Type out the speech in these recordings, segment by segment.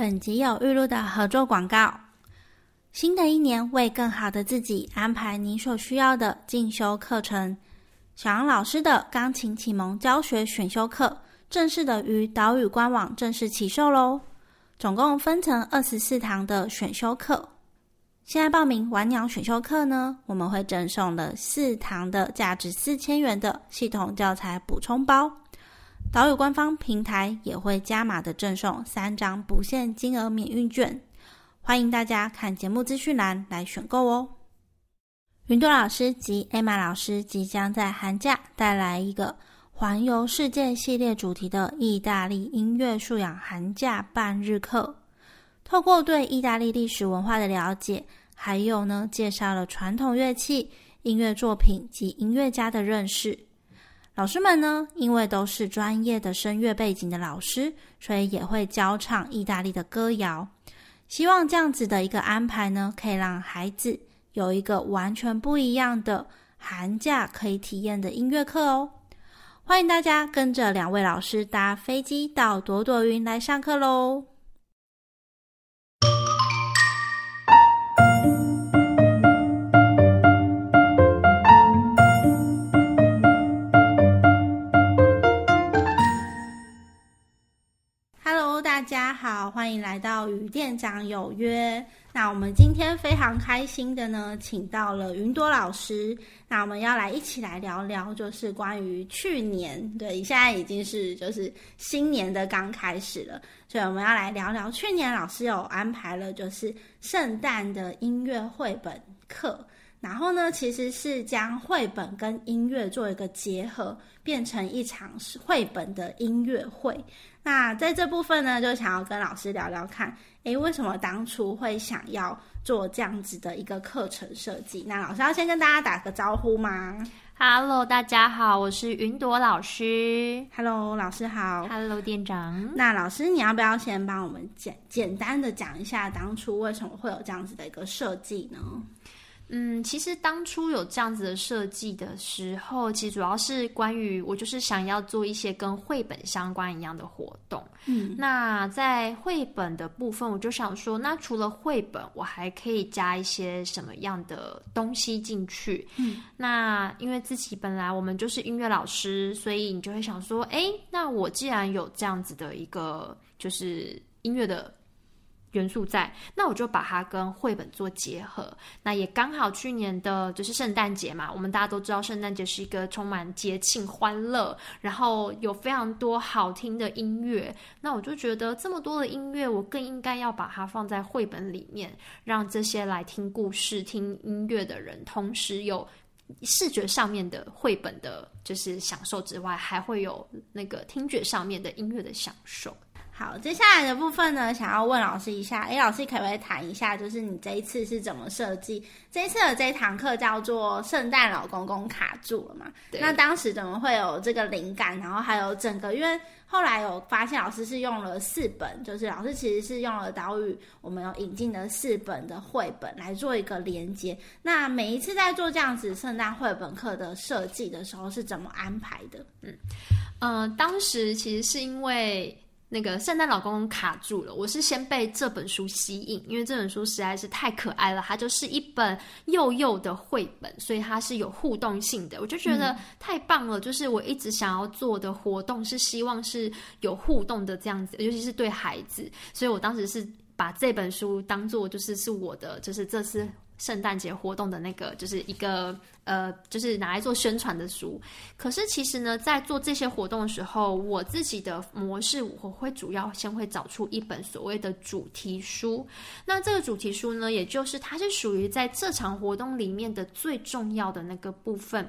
本集有预录的合作广告。新的一年，为更好的自己安排你所需要的进修课程。小杨老师的钢琴启蒙教学选修课正式的于岛屿官网正式起售喽！总共分成二十四堂的选修课。现在报名晚鸟选修课呢，我们会赠送了四堂的价值四千元的系统教材补充包。岛屿官方平台也会加码的赠送三张不限金额免运券，欢迎大家看节目资讯栏来选购哦。云朵老师及艾玛老师即将在寒假带来一个环游世界系列主题的意大利音乐素养寒假半日课，透过对意大利历史文化的了解，还有呢介绍了传统乐器、音乐作品及音乐家的认识。老师们呢，因为都是专业的声乐背景的老师，所以也会教唱意大利的歌谣。希望这样子的一个安排呢，可以让孩子有一个完全不一样的寒假可以体验的音乐课哦。欢迎大家跟着两位老师搭飞机到朵朵云来上课喽！大家好，欢迎来到与店长有约。那我们今天非常开心的呢，请到了云朵老师。那我们要来一起来聊聊，就是关于去年，对，现在已经是就是新年的刚开始了，所以我们要来聊聊去年老师有安排了，就是圣诞的音乐绘本课。然后呢，其实是将绘本跟音乐做一个结合，变成一场绘本的音乐会。那在这部分呢，就想要跟老师聊聊看，诶，为什么当初会想要做这样子的一个课程设计？那老师要先跟大家打个招呼吗？Hello，大家好，我是云朵老师。Hello，老师好。Hello，店长。那老师，你要不要先帮我们简简单的讲一下，当初为什么会有这样子的一个设计呢？嗯，其实当初有这样子的设计的时候，其实主要是关于我就是想要做一些跟绘本相关一样的活动。嗯，那在绘本的部分，我就想说，那除了绘本，我还可以加一些什么样的东西进去？嗯，那因为自己本来我们就是音乐老师，所以你就会想说，哎，那我既然有这样子的一个就是音乐的。元素在，那我就把它跟绘本做结合。那也刚好去年的就是圣诞节嘛，我们大家都知道圣诞节是一个充满节庆欢乐，然后有非常多好听的音乐。那我就觉得这么多的音乐，我更应该要把它放在绘本里面，让这些来听故事、听音乐的人，同时有视觉上面的绘本的，就是享受之外，还会有那个听觉上面的音乐的享受。好，接下来的部分呢，想要问老师一下，哎，老师可不可以谈一下，就是你这一次是怎么设计这一次的这一堂课叫做“圣诞老公公卡住了”嘛？那当时怎么会有这个灵感？然后还有整个，因为后来有发现老师是用了四本，就是老师其实是用了岛屿我们有引进的四本的绘本来做一个连接。那每一次在做这样子圣诞绘本课的设计的时候，是怎么安排的？嗯，呃，当时其实是因为。那个圣诞老公公卡住了，我是先被这本书吸引，因为这本书实在是太可爱了，它就是一本幼幼的绘本，所以它是有互动性的，我就觉得太棒了。就是我一直想要做的活动是希望是有互动的这样子，尤其是对孩子，所以我当时是把这本书当做就是是我的，就是这次圣诞节活动的那个，就是一个。呃，就是拿来做宣传的书。可是其实呢，在做这些活动的时候，我自己的模式我会主要先会找出一本所谓的主题书。那这个主题书呢，也就是它是属于在这场活动里面的最重要的那个部分。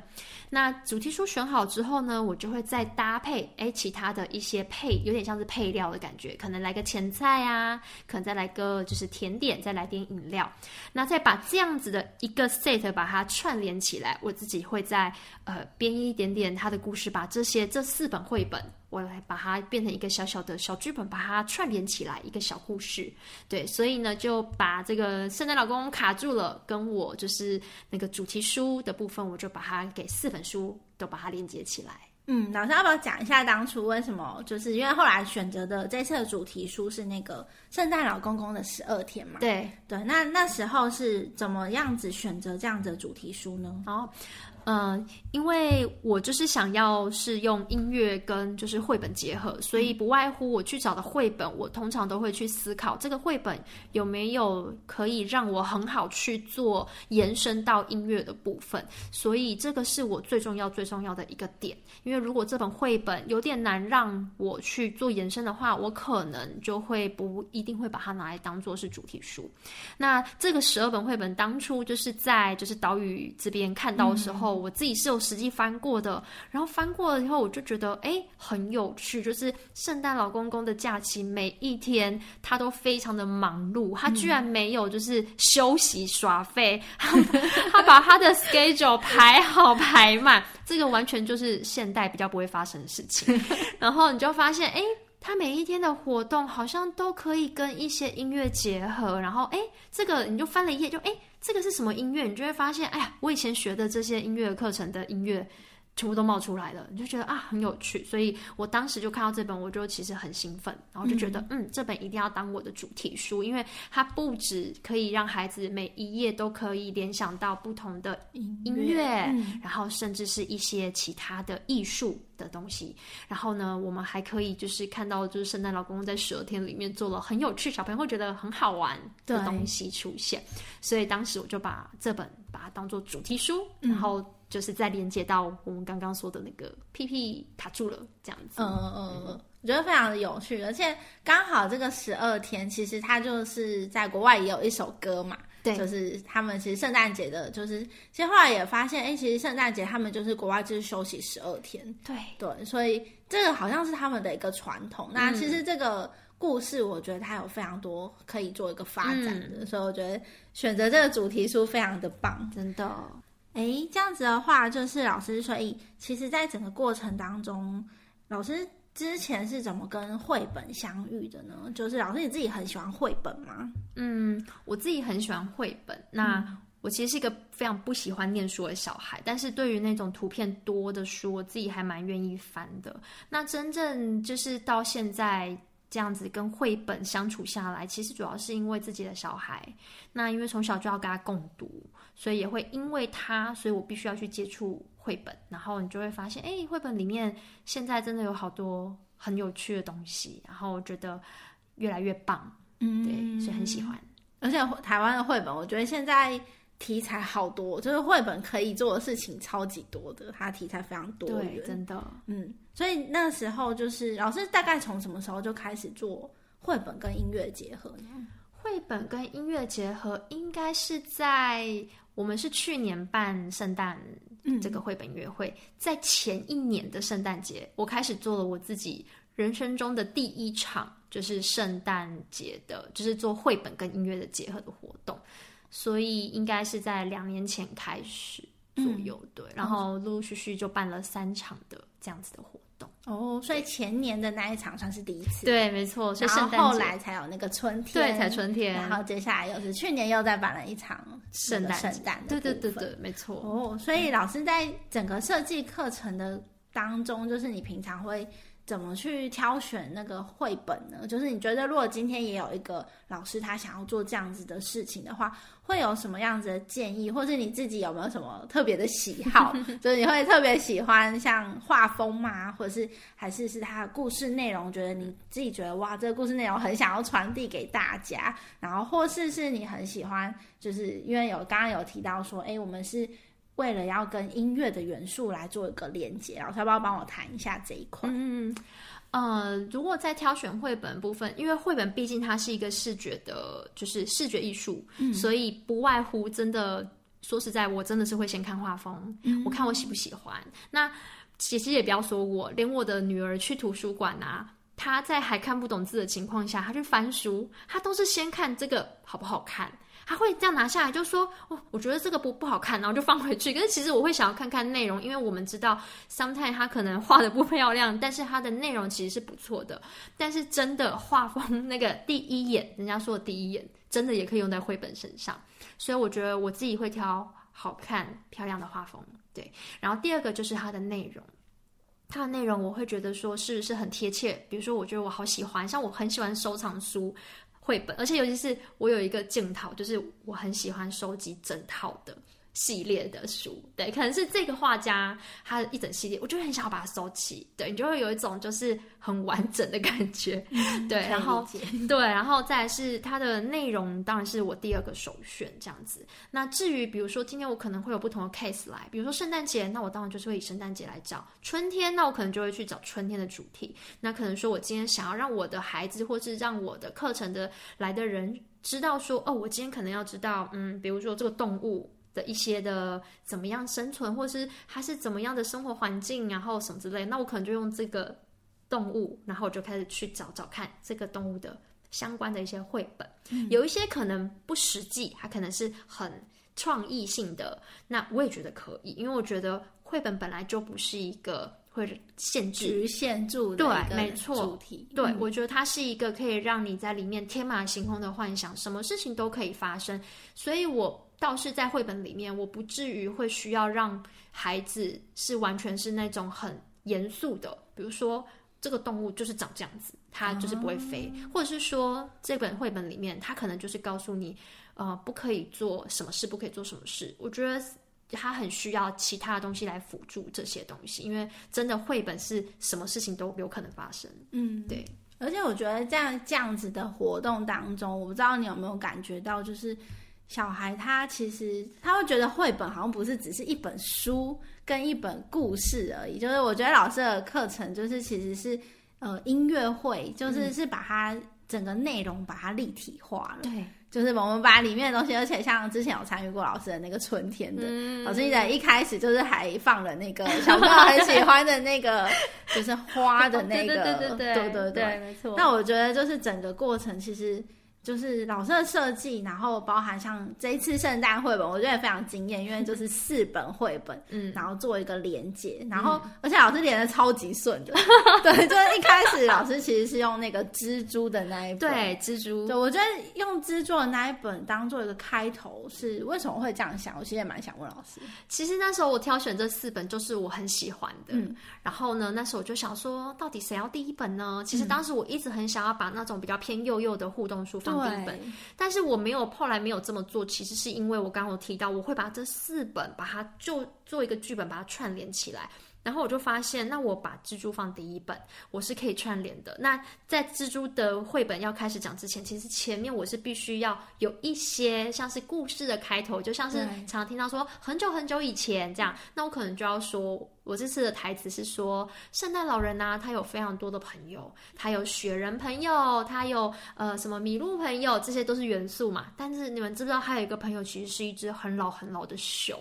那主题书选好之后呢，我就会再搭配哎其他的一些配，有点像是配料的感觉，可能来个前菜啊，可能再来个就是甜点，再来点饮料。那再把这样子的一个 set 把它串联起来。我自己会在呃编一点点他的故事，把这些这四本绘本，我来把它变成一个小小的小剧本，把它串联起来一个小故事。对，所以呢就把这个圣诞老公卡住了，跟我就是那个主题书的部分，我就把它给四本书都把它连接起来。嗯，老师要不要讲一下当初为什么？就是因为后来选择的这次的主题书是那个圣诞老公公的十二天嘛？对对，那那时候是怎么样子选择这样的主题书呢？然后。嗯，因为我就是想要是用音乐跟就是绘本结合，所以不外乎我去找的绘本，我通常都会去思考这个绘本有没有可以让我很好去做延伸到音乐的部分，所以这个是我最重要最重要的一个点。因为如果这本绘本有点难让我去做延伸的话，我可能就会不一定会把它拿来当做是主题书。那这个十二本绘本当初就是在就是岛屿这边看到的时候。我自己是有实际翻过的，然后翻过了以后，我就觉得哎很有趣，就是圣诞老公公的假期每一天他都非常的忙碌，他居然没有就是休息耍废，他把他的 schedule 排好排满，这个完全就是现代比较不会发生的事情。然后你就发现哎。他每一天的活动好像都可以跟一些音乐结合，然后哎，这个你就翻了一页，就哎，这个是什么音乐？你就会发现，哎呀，我以前学的这些音乐课程的音乐。全部都冒出来了，你就觉得啊很有趣，所以我当时就看到这本，我就其实很兴奋，然后就觉得嗯，这本一定要当我的主题书，因为它不止可以让孩子每一页都可以联想到不同的音乐，然后甚至是一些其他的艺术的东西，然后呢，我们还可以就是看到就是圣诞老公公在十二天里面做了很有趣，小朋友会觉得很好玩的东西出现，所以当时我就把这本把它当做主题书，然后。就是在连接到我们刚刚说的那个屁屁卡住了这样子，嗯嗯嗯，我觉得非常的有趣，而且刚好这个十二天，其实它就是在国外也有一首歌嘛，对，就是他们其实圣诞节的，就是其实后来也发现，哎，其实圣诞节他们就是国外就是休息十二天，对。对，所以这个好像是他们的一个传统。那其实这个故事，我觉得它有非常多可以做一个发展的，所以我觉得选择这个主题书非常的棒，真的。哎，这样子的话，就是老师，所以其实，在整个过程当中，老师之前是怎么跟绘本相遇的呢？就是老师你自己很喜欢绘本吗？嗯，我自己很喜欢绘本。那我其实是一个非常不喜欢念书的小孩，但是对于那种图片多的书，我自己还蛮愿意翻的。那真正就是到现在这样子跟绘本相处下来，其实主要是因为自己的小孩。那因为从小就要跟他共读。所以也会因为他，所以我必须要去接触绘本，然后你就会发现，哎，绘本里面现在真的有好多很有趣的东西，然后我觉得越来越棒，嗯，对，所以很喜欢。而且台湾的绘本，我觉得现在题材好多，就是绘本可以做的事情超级多的，它题材非常多对，真的，嗯，所以那时候就是老师大概从什么时候就开始做绘本跟音乐结合呢？绘本跟音乐结合，应该是在。我们是去年办圣诞这个绘本约会，在前一年的圣诞节，我开始做了我自己人生中的第一场，就是圣诞节的，就是做绘本跟音乐的结合的活动，所以应该是在两年前开始左右，对，然后陆陆续续就办了三场的这样子的活。哦，所以前年的那一场算是第一次，对，没错。然后后来才有那个春天，对，才春天。然后接下来又是去年又再办了一场圣诞圣诞的，对对对对，没错。哦，所以老师在整个设计课程的当中，就是你平常会。怎么去挑选那个绘本呢？就是你觉得，如果今天也有一个老师他想要做这样子的事情的话，会有什么样子的建议，或是你自己有没有什么特别的喜好？就是你会特别喜欢像画风吗？或者是还是是他的故事内容？觉得你自己觉得哇，这个故事内容很想要传递给大家，然后或是是你很喜欢，就是因为有刚刚有提到说，哎，我们是。为了要跟音乐的元素来做一个连接，老师要不要帮我谈一下这一块？嗯，呃，如果在挑选绘本部分，因为绘本毕竟它是一个视觉的，就是视觉艺术，所以不外乎真的说实在，我真的是会先看画风，我看我喜不喜欢。那其实也不要说我，连我的女儿去图书馆啊，她在还看不懂字的情况下，她去翻书，她都是先看这个好不好看。他会这样拿下来，就说：“哦，我觉得这个不不好看，然后就放回去。可是其实我会想要看看内容，因为我们知道，sometimes 他可能画的不漂亮，但是他的内容其实是不错的。但是真的画风那个第一眼，人家说的第一眼，真的也可以用在绘本身上。所以我觉得我自己会挑好看漂亮的画风。对，然后第二个就是它的内容。它的内容我会觉得说是是很贴切，比如说我觉得我好喜欢，像我很喜欢收藏书绘本，而且尤其是我有一个镜头，就是我很喜欢收集整套的。系列的书，对，可能是这个画家他一整系列，我就很想要把它收起，对你就会有一种就是很完整的感觉，对，然后 对，然后再是它的内容，当然是我第二个首选这样子。那至于比如说今天我可能会有不同的 case 来，比如说圣诞节，那我当然就是会以圣诞节来找；春天，那我可能就会去找春天的主题。那可能说我今天想要让我的孩子，或是让我的课程的来的人知道说，哦，我今天可能要知道，嗯，比如说这个动物。的一些的怎么样生存，或是它是怎么样的生活环境，然后什么之类，那我可能就用这个动物，然后我就开始去找找看这个动物的相关的一些绘本，有一些可能不实际，它可能是很创意性的，那我也觉得可以，因为我觉得绘本本来就不是一个会限制、局限住对，没错，主题，对我觉得它是一个可以让你在里面天马行空的幻想，什么事情都可以发生，所以我。倒是在绘本里面，我不至于会需要让孩子是完全是那种很严肃的，比如说这个动物就是长这样子，它就是不会飞，或者是说这本绘本里面，它可能就是告诉你，呃，不可以做什么事，不可以做什么事。我觉得它很需要其他的东西来辅助这些东西，因为真的绘本是什么事情都有可能发生。嗯，对。而且我觉得在这样子的活动当中，我不知道你有没有感觉到，就是。小孩他其实他会觉得绘本好像不是只是一本书跟一本故事而已，就是我觉得老师的课程就是其实是呃音乐会，就是是把它整个内容把它立体化了。对，就是我们把里面的东西，而且像之前有参与过老师的那个春天的，老师记得一开始就是还放了那个小朋友很喜欢的那个 就是花的那个，对对对对对，没错。那我觉得就是整个过程其实。就是老师的设计，然后包含像这一次圣诞绘本，我觉得也非常惊艳，因为就是四本绘本，嗯，然后做一个连接，然后而且老师连的超级顺的，对，就是一开始老师其实是用那个蜘蛛的那一本，对，蜘蛛，对我觉得用蜘蛛的那一本当做一个开头，是为什么会这样想？我其实也蛮想问老师。其实那时候我挑选这四本就是我很喜欢的，嗯，然后呢，那时候我就想说，到底谁要第一本呢？其实当时我一直很想要把那种比较偏幼幼的互动书放。第一本，但是我没有后来没有这么做，其实是因为我刚刚有提到，我会把这四本把它就做一个剧本，把它串联起来。然后我就发现，那我把蜘蛛放第一本，我是可以串联的。那在蜘蛛的绘本要开始讲之前，其实前面我是必须要有一些像是故事的开头，就像是常常听到说很久很久以前这样，那我可能就要说。我这次的台词是说，圣诞老人呐，他有非常多的朋友，他有雪人朋友，他有呃什么麋鹿朋友，这些都是元素嘛。但是你们知不知道，他有一个朋友其实是一只很老很老的熊。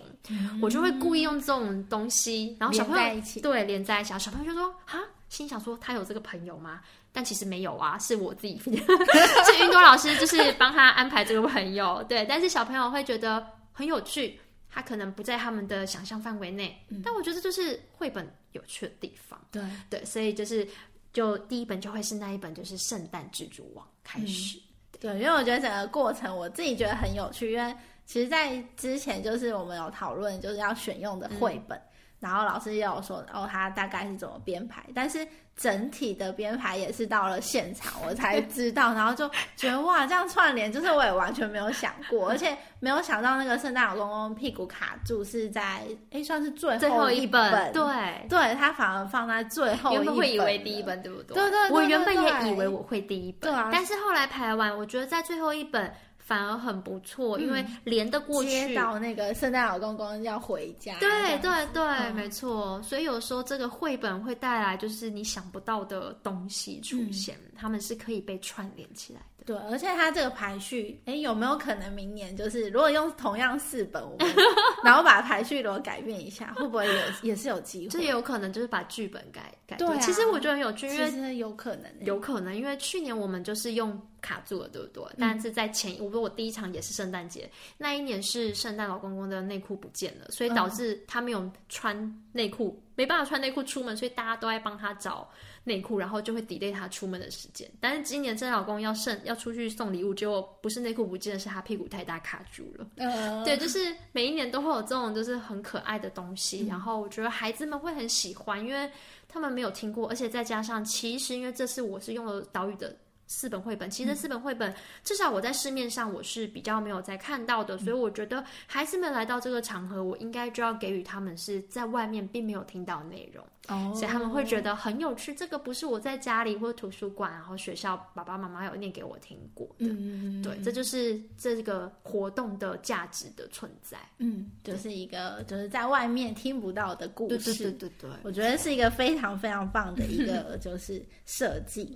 我就会故意用这种东西，然后小朋友对连在一起，小朋友就说哈，心想说他有这个朋友吗？但其实没有啊，是我自己，是云朵老师就是帮他安排这个朋友。对，但是小朋友会觉得很有趣。他可能不在他们的想象范围内，但我觉得就是绘本有趣的地方。对。对，所以就是就第一本就会是那一本，就是《圣诞蜘蛛网》开始。对，因为我觉得整个过程我自己觉得很有趣，因为其实，在之前就是我们有讨论就是要选用的绘本，然后老师也有说哦，他大概是怎么编排，但是。整体的编排也是到了现场我才知道，然后就觉得哇，这样串联就是我也完全没有想过，而且没有想到那个圣诞老公公屁股卡住是在哎算是最后一本，对对，他反而放在最后，原本会以为第一本对不对？对对，我原本也以为我会第一本，对啊，但是后来排完，我觉得在最后一本。反而很不错，因为连得过去。接到那个圣诞老公公要回家。对对对，没错。所以有时候这个绘本会带来就是你想不到的东西出现，他们是可以被串联起来的。对，而且它这个排序，哎，有没有可能明年就是如果用同样四本，我们 然后把排序如果改变一下，会不会有也是有机会？这也有可能就是把剧本改改。对，其实我觉得很有趣，因为有可能，有可能，因为去年我们就是用。卡住了，对不对？但是在前，我说我第一场也是圣诞节那一年，是圣诞老公公的内裤不见了，所以导致他没有穿内裤没办法穿内裤出门，所以大家都在帮他找内裤，然后就会 delay 他出门的时间。但是今年真老公要剩要出去送礼物，结果不是内裤不见了，是他屁股太大卡住了。呃，对，就是每一年都会有这种就是很可爱的东西，然后我觉得孩子们会很喜欢，因为他们没有听过，而且再加上其实因为这次我是用了岛屿的。四本绘本，其实四本绘本至少我在市面上我是比较没有在看到的，所以我觉得孩子们来到这个场合，我应该就要给予他们是在外面并没有听到内容，哦，所以他们会觉得很有趣。这个不是我在家里或者图书馆，然后学校爸爸妈妈有念给我听过的，嗯，对，这就是这个活动的价值的存在。嗯，就是一个就是在外面听不到的故事，对对对对对，我觉得是一个非常非常棒的一个就是设计。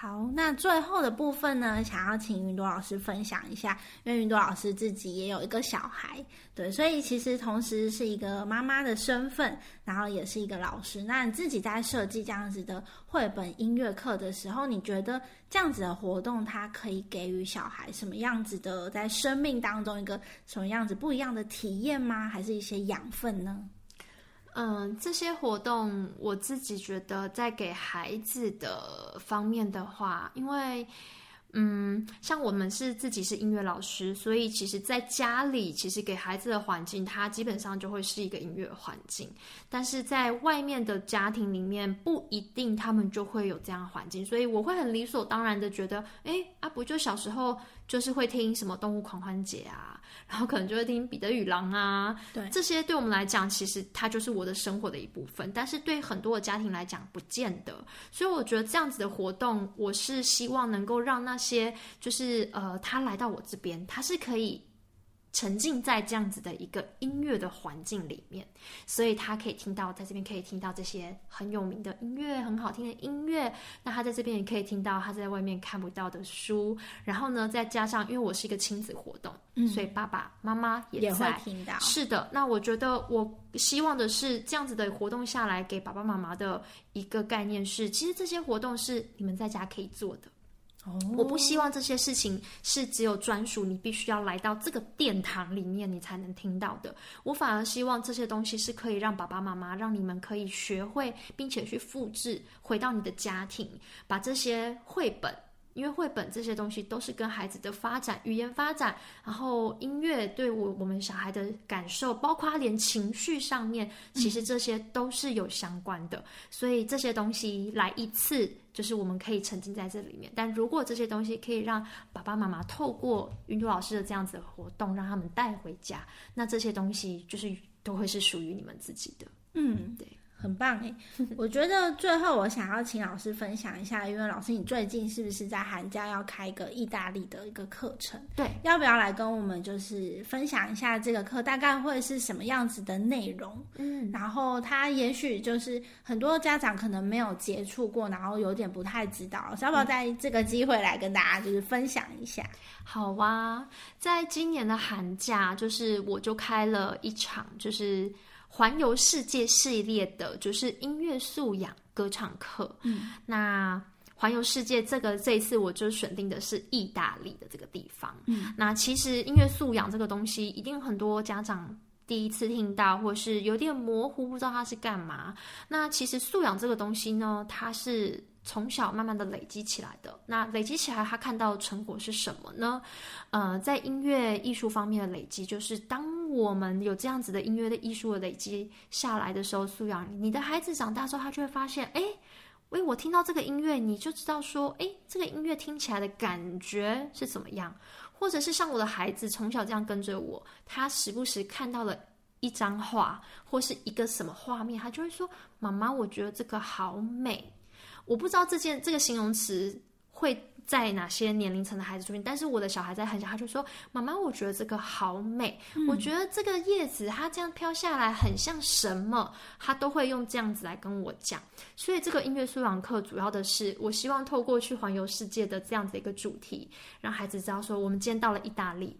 好，那最后的部分呢，想要请云朵老师分享一下，因为云朵老师自己也有一个小孩，对，所以其实同时是一个妈妈的身份，然后也是一个老师。那你自己在设计这样子的绘本音乐课的时候，你觉得这样子的活动，它可以给予小孩什么样子的在生命当中一个什么样子不一样的体验吗？还是一些养分呢？嗯，这些活动我自己觉得，在给孩子的方面的话，因为。嗯，像我们是自己是音乐老师，所以其实在家里，其实给孩子的环境，它基本上就会是一个音乐环境。但是在外面的家庭里面，不一定他们就会有这样的环境，所以我会很理所当然的觉得，哎，阿不就小时候就是会听什么动物狂欢节啊，然后可能就会听彼得与狼啊，对，这些对我们来讲，其实它就是我的生活的一部分。但是对很多的家庭来讲，不见得。所以我觉得这样子的活动，我是希望能够让那些就是呃，他来到我这边，他是可以沉浸在这样子的一个音乐的环境里面，所以他可以听到在这边可以听到这些很有名的音乐，很好听的音乐。那他在这边也可以听到他在外面看不到的书。然后呢，再加上因为我是一个亲子活动，所以爸爸妈妈也在会听到。是的，那我觉得我希望的是这样子的活动下来，给爸爸妈妈的一个概念是，其实这些活动是你们在家可以做的。我不希望这些事情是只有专属你必须要来到这个殿堂里面你才能听到的。我反而希望这些东西是可以让爸爸妈妈让你们可以学会，并且去复制回到你的家庭，把这些绘本。因为绘本这些东西都是跟孩子的发展、语言发展，然后音乐对我我们小孩的感受，包括连情绪上面，其实这些都是有相关的。所以这些东西来一次，就是我们可以沉浸在这里面。但如果这些东西可以让爸爸妈妈透过云图老师的这样子的活动，让他们带回家，那这些东西就是都会是属于你们自己的。嗯，对。很棒哎，我觉得最后我想要请老师分享一下，因为老师你最近是不是在寒假要开一个意大利的一个课程？对，要不要来跟我们就是分享一下这个课大概会是什么样子的内容？嗯，然后他也许就是很多家长可能没有接触过，然后有点不太知道，要不要在这个机会来跟大家就是分享一下？好啊，在今年的寒假，就是我就开了一场就是。环游世界系列的就是音乐素养歌唱课。嗯，那环游世界这个这一次我就选定的是意大利的这个地方。嗯，那其实音乐素养这个东西，一定很多家长第一次听到，或是有点模糊，不知道它是干嘛。那其实素养这个东西呢，它是从小慢慢的累积起来的。那累积起来，他看到成果是什么呢？呃，在音乐艺术方面的累积，就是当。我们有这样子的音乐的艺术的累积下来的时候，素养你的孩子长大之后，他就会发现，哎，喂，我听到这个音乐，你就知道说，哎，这个音乐听起来的感觉是怎么样？或者是像我的孩子从小这样跟着我，他时不时看到了一张画或是一个什么画面，他就会说，妈妈，我觉得这个好美。我不知道这件这个形容词会。在哪些年龄层的孩子出现？但是我的小孩在很小，他就说：“妈妈，我觉得这个好美，我觉得这个叶子它这样飘下来很像什么？”他都会用这样子来跟我讲。所以这个音乐素养课主要的是，我希望透过去环游世界的这样子一个主题，让孩子知道说，我们今天到了意大利，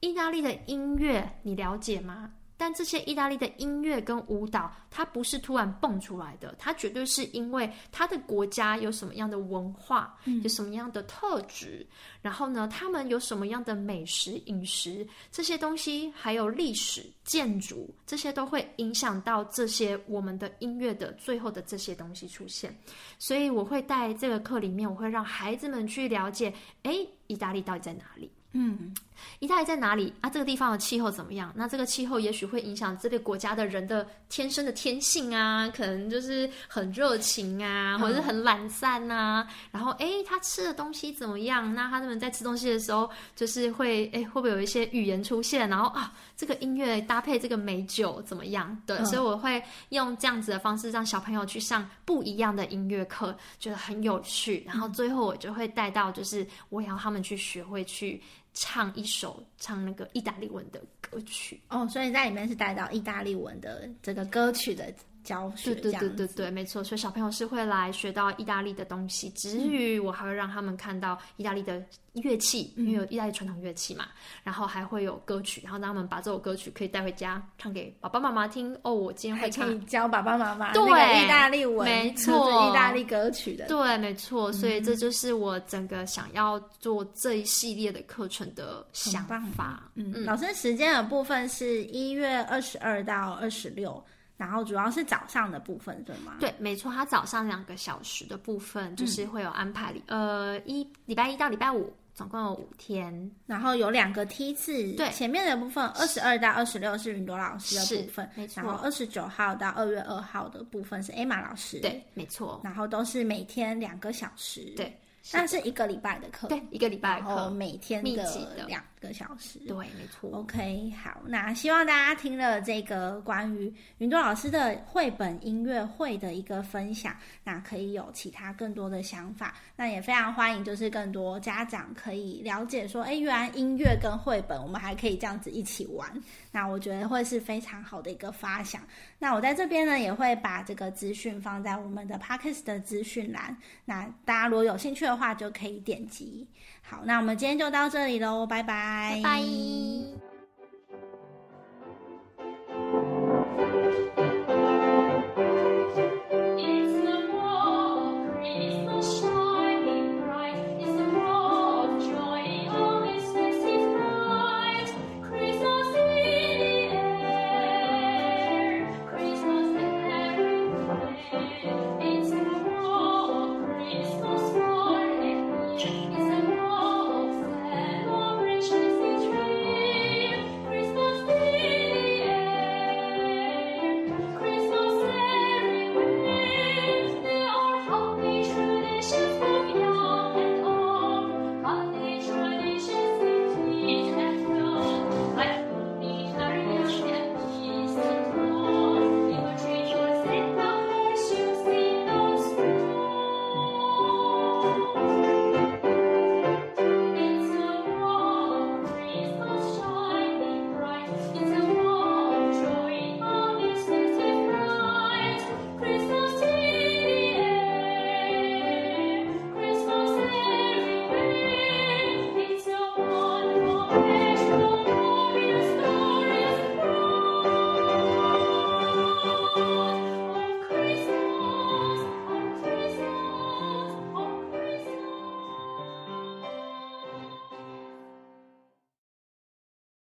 意大利的音乐你了解吗？但这些意大利的音乐跟舞蹈，它不是突然蹦出来的，它绝对是因为它的国家有什么样的文化，有什么样的特质，然后呢，他们有什么样的美食饮食这些东西，还有历史建筑，这些都会影响到这些我们的音乐的最后的这些东西出现。所以我会在这个课里面，我会让孩子们去了解，哎，意大利到底在哪里？嗯，意大利在哪里啊？这个地方的气候怎么样？那这个气候也许会影响这个国家的人的天生的天性啊，可能就是很热情啊，或者是很懒散啊。然后，哎，他吃的东西怎么样？那他们在吃东西的时候，就是会，哎，会不会有一些语言出现？然后啊，这个音乐搭配这个美酒怎么样？对，所以我会用这样子的方式让小朋友去上不一样的音乐课，觉得很有趣。然后最后我就会带到，就是我要他们去学会去。唱一首唱那个意大利文的歌曲。哦，所以在里面是带到意大利文的这个歌曲的教学，对对对对对，没错。所以小朋友是会来学到意大利的东西，之余我还会让他们看到意大利的乐器，因为有意大利传统乐器嘛，然后还会有歌曲，然后让他们把这首歌曲可以带回家唱给爸爸妈妈听。哦，我今天会唱，教爸爸妈妈对意大利文，没错，意大利歌曲的，对，没错。所以这就是我整个想要做这一系列的课程的想法。嗯，老师时间的部分是一月二十二到二十六。然后主要是早上的部分，对吗？对，没错，它早上两个小时的部分就是会有安排，呃，一礼拜一到礼拜五，总共有五天，然后有两个梯次。对，前面的部分二十二到二十六是云朵老师的部分，没错。然后二十九号到二月二号的部分是艾玛老师，对，没错。然后都是每天两个小时，对。那是一个礼拜的课，对，一个礼拜课，每天的两个小时，对，没错。OK，好，那希望大家听了这个关于云朵老师的绘本音乐会的一个分享，那可以有其他更多的想法。那也非常欢迎，就是更多家长可以了解说，哎，原来音乐跟绘本，我们还可以这样子一起玩。那我觉得会是非常好的一个发想。那我在这边呢，也会把这个资讯放在我们的 Podcast 的资讯栏。那大家如果有兴趣的话，就可以点击。好，那我们今天就到这里喽，拜，拜拜。